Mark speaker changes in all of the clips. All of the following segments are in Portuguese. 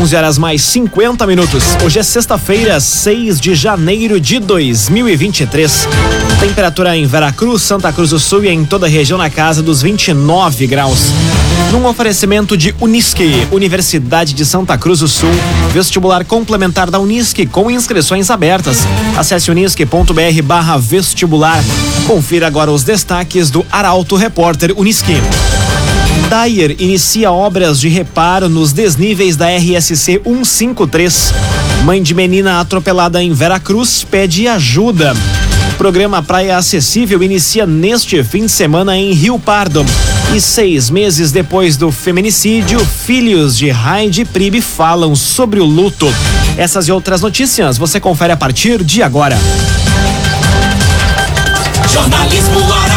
Speaker 1: 11 horas mais 50 minutos. Hoje é sexta-feira, 6 de janeiro de 2023. Temperatura em Veracruz, Santa Cruz do Sul e em toda a região na casa dos 29 graus. Num oferecimento de Unisque, Universidade de Santa Cruz do Sul, vestibular complementar da Unisque com inscrições abertas. Acesse unisque.br barra vestibular. Confira agora os destaques do Arauto Repórter Unisque. Dyer inicia obras de reparo nos desníveis da RSC 153. Mãe de menina atropelada em Veracruz pede ajuda. Programa Praia Acessível inicia neste fim de semana em Rio Pardo. E seis meses depois do feminicídio, filhos de e Pribe falam sobre o luto. Essas e outras notícias você confere a partir de agora.
Speaker 2: Jornalismo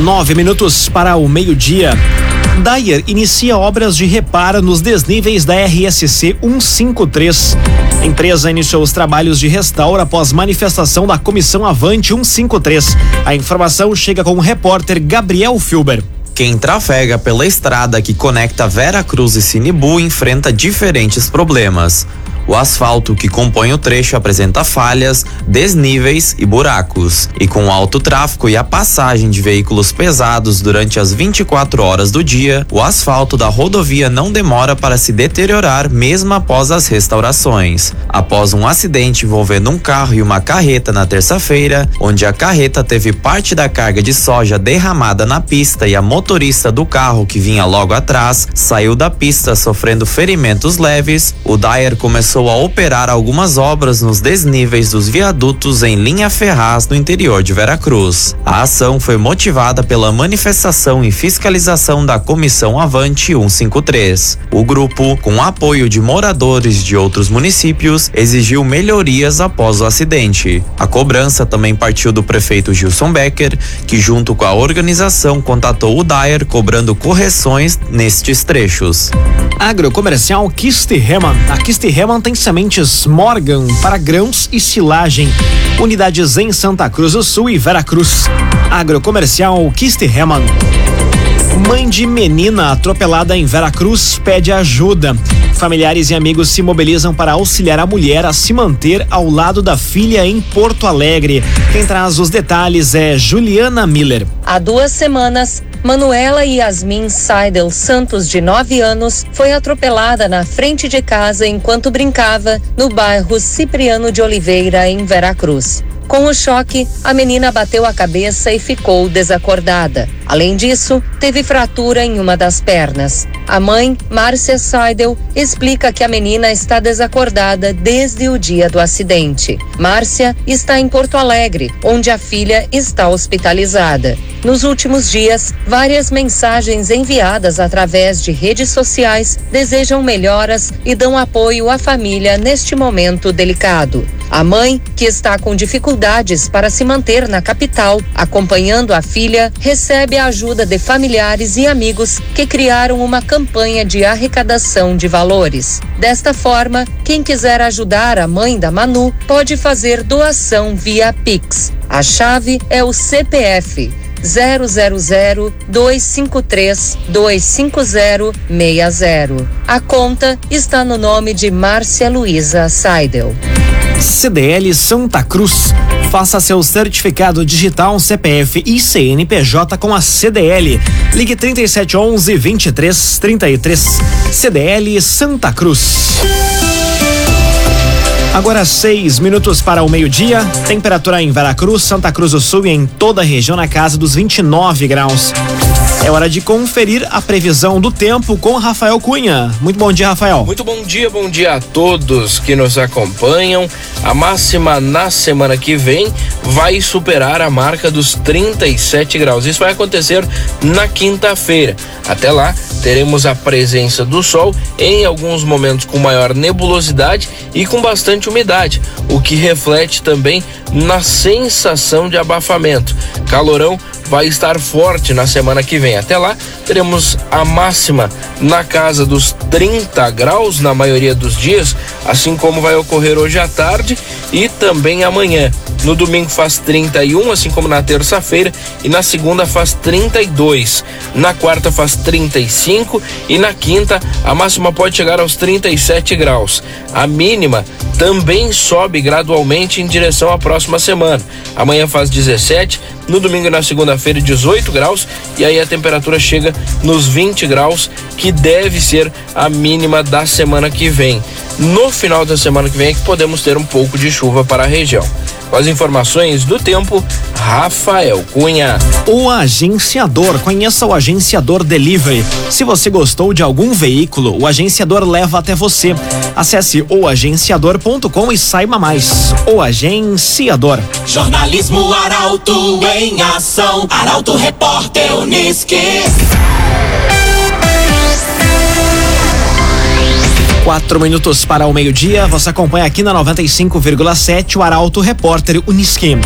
Speaker 1: Nove minutos para o meio-dia. Dyer inicia obras de reparo nos desníveis da RSC 153. A empresa iniciou os trabalhos de restauro após manifestação da Comissão Avante 153. A informação chega com o repórter Gabriel Filber.
Speaker 3: Quem trafega pela estrada que conecta Vera Cruz e Sinibu enfrenta diferentes problemas. O asfalto que compõe o trecho apresenta falhas, desníveis e buracos. E com alto tráfego e a passagem de veículos pesados durante as 24 horas do dia, o asfalto da rodovia não demora para se deteriorar mesmo após as restaurações. Após um acidente envolvendo um carro e uma carreta na terça-feira, onde a carreta teve parte da carga de soja derramada na pista e a motorista do carro que vinha logo atrás saiu da pista sofrendo ferimentos leves, o Dyer começou começou a operar algumas obras nos desníveis dos viadutos em linha ferraz no interior de Veracruz. A ação foi motivada pela manifestação e fiscalização da Comissão Avante 153. O grupo, com apoio de moradores de outros municípios, exigiu melhorias após o acidente. A cobrança também partiu do prefeito Gilson Becker, que junto com a organização contatou o Dyer cobrando correções nestes trechos.
Speaker 1: Agrocomercial Kiste Heman. A Heman tem sementes Morgan para grãos e silagem. Unidades em Santa Cruz do Sul e Veracruz. Agrocomercial Kiste Heman. Mãe de menina atropelada em Veracruz pede ajuda. Familiares e amigos se mobilizam para auxiliar a mulher a se manter ao lado da filha em Porto Alegre. Quem traz os detalhes é Juliana Miller.
Speaker 4: Há duas semanas, Manuela Yasmin Seidel Santos, de 9 anos, foi atropelada na frente de casa enquanto brincava no bairro Cipriano de Oliveira, em Veracruz. Com o choque, a menina bateu a cabeça e ficou desacordada. Além disso, teve fratura em uma das pernas. A mãe, Márcia Seidel, explica que a menina está desacordada desde o dia do acidente. Márcia está em Porto Alegre, onde a filha está hospitalizada. Nos últimos dias, várias mensagens enviadas através de redes sociais desejam melhoras e dão apoio à família neste momento delicado. A mãe, que está com dificuldades para se manter na capital, acompanhando a filha, recebe a ajuda de familiares e amigos que criaram uma campanha de arrecadação de valores. Desta forma, quem quiser ajudar a mãe da Manu pode fazer doação via Pix. A chave é o CPF 000 253 25060. A conta está no nome de Márcia Luiza Seidel.
Speaker 1: CDL Santa Cruz. Faça seu certificado digital CPF e CNPJ com a CDL. Ligue 3711 2333. CDL Santa Cruz. Agora seis minutos para o meio-dia. Temperatura em Veracruz, Santa Cruz do Sul e em toda a região na casa dos 29 graus. É hora de conferir a previsão do tempo com Rafael Cunha. Muito bom dia, Rafael.
Speaker 5: Muito bom dia, bom dia a todos que nos acompanham. A máxima na semana que vem vai superar a marca dos 37 graus. Isso vai acontecer na quinta-feira. Até lá, teremos a presença do sol em alguns momentos com maior nebulosidade e com bastante umidade, o que reflete também na sensação de abafamento. Calorão vai estar forte na semana que vem. Até lá, teremos a máxima na casa dos 30 graus na maioria dos dias, assim como vai ocorrer hoje à tarde e também amanhã. No domingo faz 31, assim como na terça-feira, e na segunda faz 32. Na quarta faz 35 e na quinta a máxima pode chegar aos 37 graus. A mínima também sobe gradualmente em direção à próxima semana. Amanhã faz 17, no domingo e na segunda-feira 18 graus e aí a temperatura chega nos 20 graus, que deve ser a mínima da semana que vem. No final da semana que vem é que podemos ter um pouco de chuva para a região. Com as informações do tempo, Rafael Cunha.
Speaker 1: O agenciador. Conheça o agenciador Delivery. Se você gostou de algum veículo, o agenciador leva até você. Acesse oagenciador.com e saiba mais. O agenciador.
Speaker 2: Jornalismo Arauto em ação. Arauto Repórter Uniski.
Speaker 1: Quatro minutos para o meio-dia. Você acompanha aqui na 95,7 o Arauto Repórter Uniski.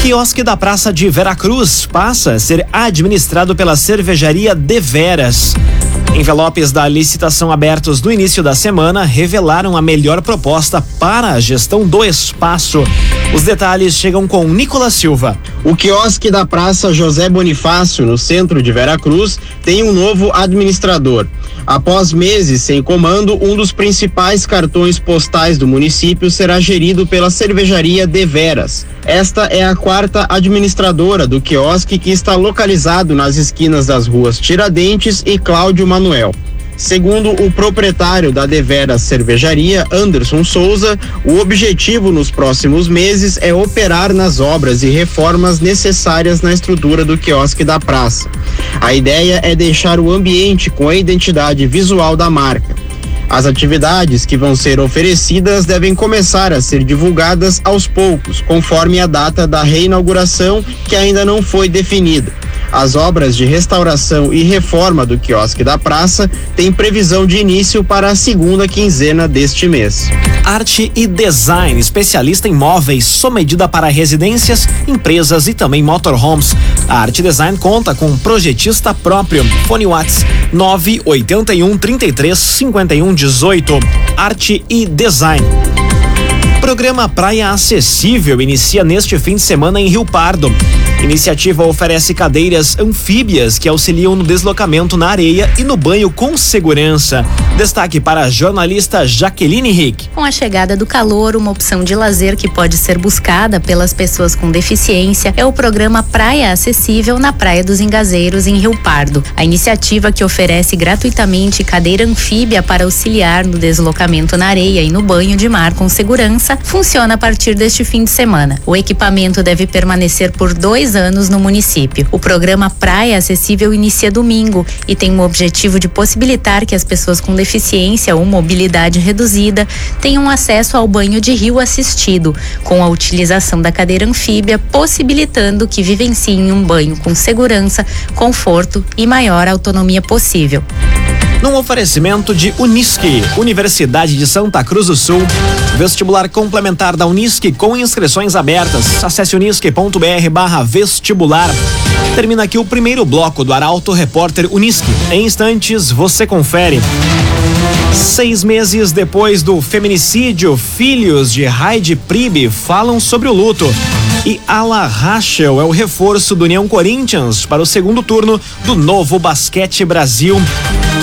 Speaker 1: Quiosque da Praça de Veracruz passa a ser administrado pela cervejaria Deveras. Envelopes da licitação abertos no início da semana revelaram a melhor proposta para a gestão do espaço. Os detalhes chegam com Nicolas Silva.
Speaker 6: O quiosque da Praça José Bonifácio, no centro de Veracruz, tem um novo administrador. Após meses sem comando, um dos principais cartões postais do município será gerido pela cervejaria Deveras. Esta é a quarta administradora do quiosque que está localizado nas esquinas das ruas Tiradentes e Cláudio Manuel. Segundo o proprietário da Devera Cervejaria, Anderson Souza, o objetivo nos próximos meses é operar nas obras e reformas necessárias na estrutura do quiosque da praça. A ideia é deixar o ambiente com a identidade visual da marca. As atividades que vão ser oferecidas devem começar a ser divulgadas aos poucos, conforme a data da reinauguração, que ainda não foi definida. As obras de restauração e reforma do quiosque da praça têm previsão de início para a segunda quinzena deste mês.
Speaker 1: Arte e Design, especialista em móveis, sob medida para residências, empresas e também motorhomes. A Arte Design conta com um projetista próprio. Fone Whats 981 33 51 18. Arte e Design. Programa Praia Acessível inicia neste fim de semana em Rio Pardo. Iniciativa oferece cadeiras anfíbias que auxiliam no deslocamento na areia e no banho com segurança. Destaque para a jornalista Jaqueline Rick.
Speaker 7: Com a chegada do calor, uma opção de lazer que pode ser buscada pelas pessoas com deficiência é o programa Praia Acessível na Praia dos Engazeiros, em Rio Pardo. A iniciativa que oferece gratuitamente cadeira anfíbia para auxiliar no deslocamento na areia e no banho de mar com segurança funciona a partir deste fim de semana. O equipamento deve permanecer por dois anos no município. O programa Praia Acessível inicia domingo e tem o objetivo de possibilitar que as pessoas com deficiência ou mobilidade reduzida tenham acesso ao banho de rio assistido, com a utilização da cadeira anfíbia, possibilitando que vivenciem um banho com segurança, conforto e maior autonomia possível
Speaker 1: num oferecimento de Unisque, Universidade de Santa Cruz do Sul. Vestibular complementar da Unisque com inscrições abertas. Acesse unisque.br vestibular. Termina aqui o primeiro bloco do Arauto Repórter Unisque. Em instantes, você confere. Seis meses depois do feminicídio, filhos de Heidi Pribe falam sobre o luto. E Ala Rachel é o reforço do União Corinthians para o segundo turno do Novo Basquete Brasil.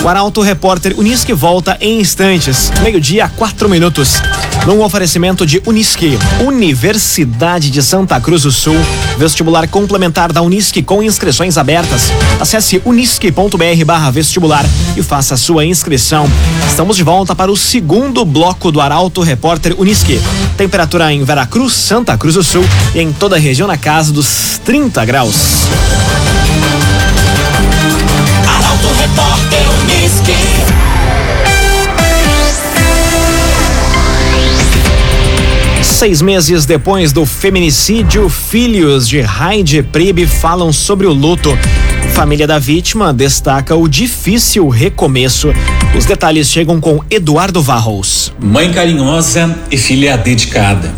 Speaker 1: O Arauto Repórter Unisque volta em instantes, meio-dia, quatro minutos. Num oferecimento de Unisque, Universidade de Santa Cruz do Sul, vestibular complementar da Unisque com inscrições abertas. Acesse unisque.br vestibular e faça sua inscrição. Estamos de volta para o segundo bloco do Arauto Repórter Unisque. Temperatura em Veracruz, Santa Cruz do Sul e em toda a região na casa dos 30 graus.
Speaker 2: Repórter.
Speaker 1: Seis meses depois do feminicídio, filhos de Heidi Pribe falam sobre o luto. Família da vítima destaca o difícil recomeço. Os detalhes chegam com Eduardo Varros.
Speaker 8: Mãe carinhosa e filha dedicada.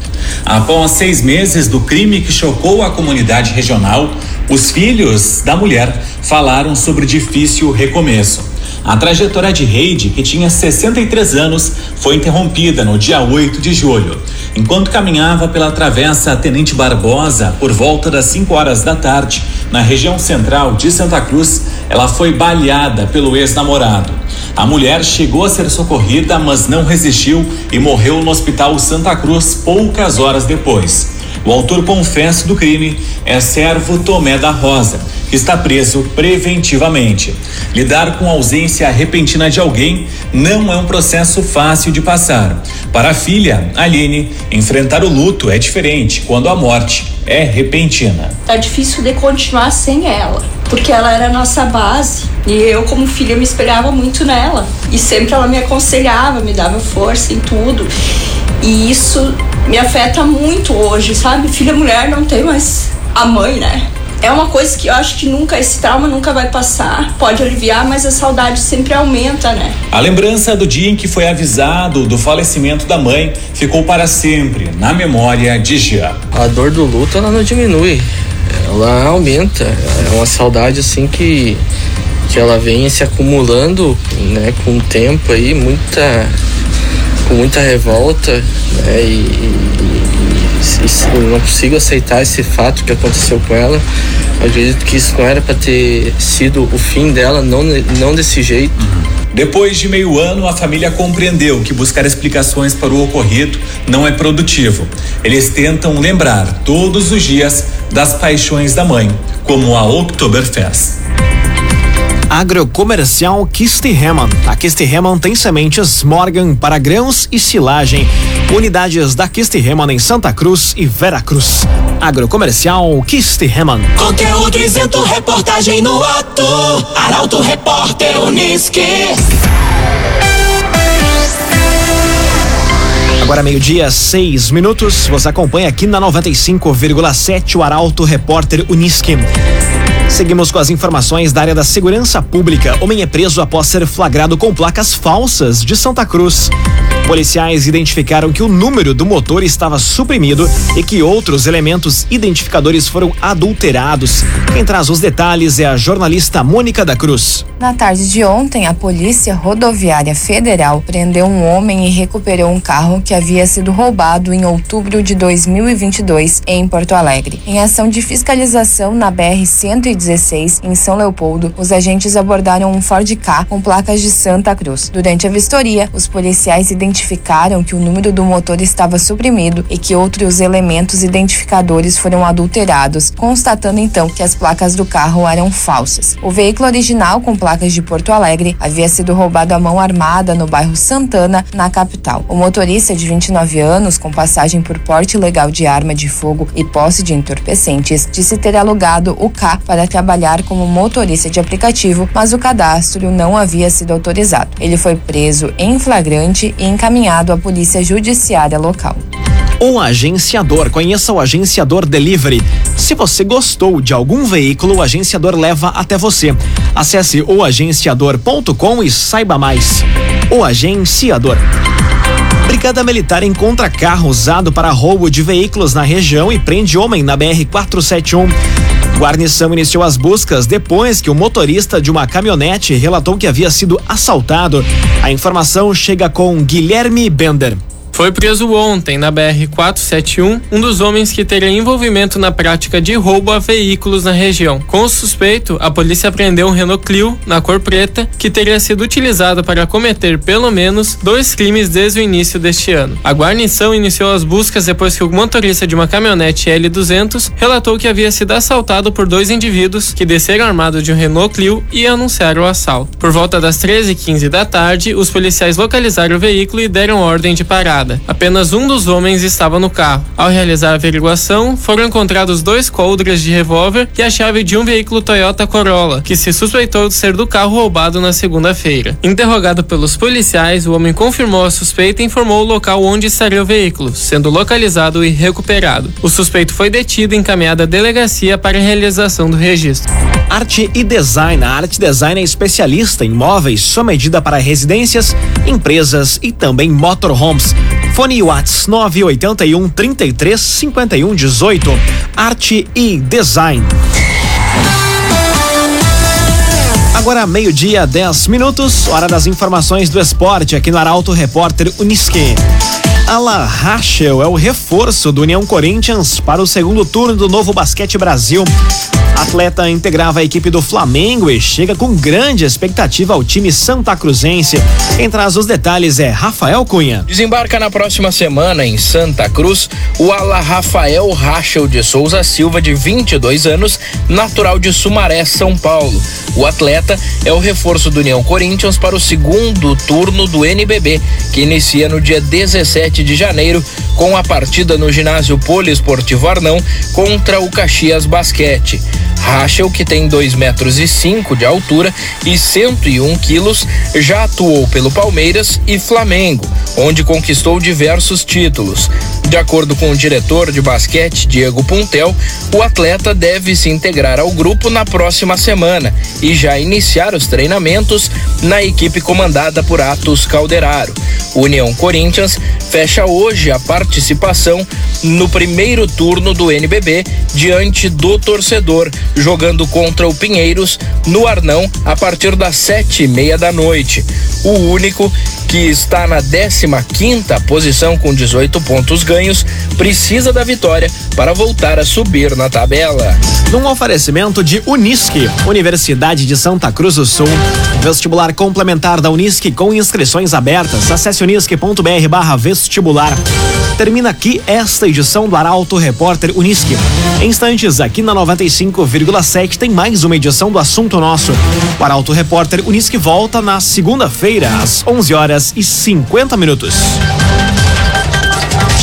Speaker 8: Após seis meses do crime que chocou a comunidade regional, os filhos da mulher falaram sobre o difícil recomeço. A trajetória de Heide, que tinha 63 anos, foi interrompida no dia 8 de julho. Enquanto caminhava pela travessa Tenente Barbosa por volta das 5 horas da tarde, na região central de Santa Cruz, ela foi baleada pelo ex-namorado. A mulher chegou a ser socorrida, mas não resistiu e morreu no Hospital Santa Cruz poucas horas depois. O autor confesso do crime é servo Tomé da Rosa que está preso preventivamente. Lidar com a ausência repentina de alguém não é um processo fácil de passar. Para a filha, Aline, enfrentar o luto é diferente quando a morte é repentina.
Speaker 9: É difícil de continuar sem ela, porque ela era a nossa base e eu, como filha, me espelhava muito nela. E sempre ela me aconselhava, me dava força em tudo. E isso me afeta muito hoje, sabe? Filha mulher não tem mais a mãe, né? é uma coisa que eu acho que nunca, esse trauma nunca vai passar. Pode aliviar, mas a saudade sempre aumenta, né?
Speaker 8: A lembrança do dia em que foi avisado do falecimento da mãe ficou para sempre na memória de Jean.
Speaker 5: A dor do luto, ela não diminui, ela aumenta. É uma saudade assim que, que ela vem se acumulando, né, com o tempo aí, muita com muita revolta, né, e, e não consigo aceitar esse fato que aconteceu com ela. Eu acredito que isso não era para ter sido o fim dela, não, não desse jeito.
Speaker 8: Depois de meio ano, a família compreendeu que buscar explicações para o ocorrido não é produtivo. Eles tentam lembrar todos os dias das paixões da mãe, como a Oktoberfest.
Speaker 1: Agrocomercial Kistihemann. A Kistihemann tem sementes Morgan para grãos e silagem. Unidades da Kistihemann em Santa Cruz e Vera Cruz. Agrocomercial Kistihemann.
Speaker 2: Conteúdo isento, reportagem no ato. Arauto Repórter Uniski.
Speaker 1: Agora meio-dia, seis minutos. Você acompanha aqui na 95,7 o Arauto Repórter Uniski. Seguimos com as informações da área da segurança pública. Homem é preso após ser flagrado com placas falsas de Santa Cruz. Policiais identificaram que o número do motor estava suprimido e que outros elementos identificadores foram adulterados. Quem traz os detalhes é a jornalista Mônica da Cruz.
Speaker 10: Na tarde de ontem, a Polícia Rodoviária Federal prendeu um homem e recuperou um carro que havia sido roubado em outubro de 2022 em Porto Alegre. Em ação de fiscalização na BR-116, em São Leopoldo, os agentes abordaram um Ford K com placas de Santa Cruz. Durante a vistoria, os policiais identificaram que o número do motor estava suprimido e que outros elementos identificadores foram adulterados, constatando então que as placas do carro eram falsas. O veículo original, com placas de Porto Alegre, havia sido roubado à mão armada no bairro Santana, na capital. O motorista de 29 anos, com passagem por porte ilegal de arma de fogo e posse de entorpecentes, disse ter alugado o K para trabalhar como motorista de aplicativo, mas o cadastro não havia sido autorizado. Ele foi preso em flagrante e encaminhado à Polícia Judiciária local.
Speaker 1: O agenciador. Conheça o agenciador Delivery. Se você gostou de algum veículo, o agenciador leva até você. Acesse oagenciador.com e saiba mais. O agenciador. Brigada Militar encontra carro usado para roubo de veículos na região e prende homem na BR 471. Guarnição iniciou as buscas depois que o motorista de uma caminhonete relatou que havia sido assaltado. A informação chega com Guilherme Bender.
Speaker 11: Foi preso ontem na BR-471 um dos homens que teria envolvimento na prática de roubo a veículos na região. Com o suspeito, a polícia apreendeu um Renault Clio, na cor preta, que teria sido utilizado para cometer pelo menos dois crimes desde o início deste ano. A guarnição iniciou as buscas depois que o motorista de uma caminhonete L200 relatou que havia sido assaltado por dois indivíduos que desceram armados de um Renault Clio e anunciaram o assalto. Por volta das 13h15 da tarde, os policiais localizaram o veículo e deram ordem de parada. Apenas um dos homens estava no carro. Ao realizar a averiguação, foram encontrados dois coldres de revólver e a chave de um veículo Toyota Corolla, que se suspeitou de ser do carro roubado na segunda-feira. Interrogado pelos policiais, o homem confirmou a suspeita e informou o local onde estaria o veículo, sendo localizado e recuperado. O suspeito foi detido e encaminhado à delegacia para a realização do registro.
Speaker 1: Arte e Design. A Arte Design é especialista em móveis sob medida para residências, empresas e também motorhomes. Fone Whats 981 33 51 18. Arte e Design. Agora, meio-dia, 10 minutos, hora das informações do esporte aqui no Arauto Repórter Uniski. Ala Rachel é o reforço do União Corinthians para o segundo turno do Novo Basquete Brasil. Atleta integrava a equipe do Flamengo e chega com grande expectativa ao time Santa Cruzense. Quem traz os detalhes é Rafael Cunha.
Speaker 5: Desembarca na próxima semana em Santa Cruz o ala Rafael Rachel de Souza Silva, de 22 anos, natural de Sumaré, São Paulo. O atleta é o reforço do União Corinthians para o segundo turno do NBB, que inicia no dia 17 de janeiro com a partida no ginásio Poliesportivo Arnão contra o Caxias Basquete. Rachel, que tem 2 metros e cinco de altura e 101 quilos, já atuou pelo Palmeiras e Flamengo, onde conquistou diversos títulos. De acordo com o diretor de basquete, Diego Puntel, o atleta deve se integrar ao grupo na próxima semana e já iniciar os treinamentos na equipe comandada por Atos Calderaro. O União Corinthians fecha hoje a participação no primeiro turno do NBB diante do torcedor, jogando contra o Pinheiros no Arnão a partir das sete e meia da noite. O único que está na 15 quinta posição com 18 pontos ganhos, precisa da vitória para voltar a subir na tabela.
Speaker 1: Num oferecimento de Unisque, Universidade de Santa Cruz do Sul, vestibular complementar da Unisque com inscrições abertas. Acesse unisque.br/vestibular. Termina aqui esta edição do Arauto Repórter Unisque. Em instantes, aqui na 95,7 tem mais uma edição do Assunto Nosso. O Arauto Repórter Unisque volta na segunda-feira, às 11 horas e 50 minutos.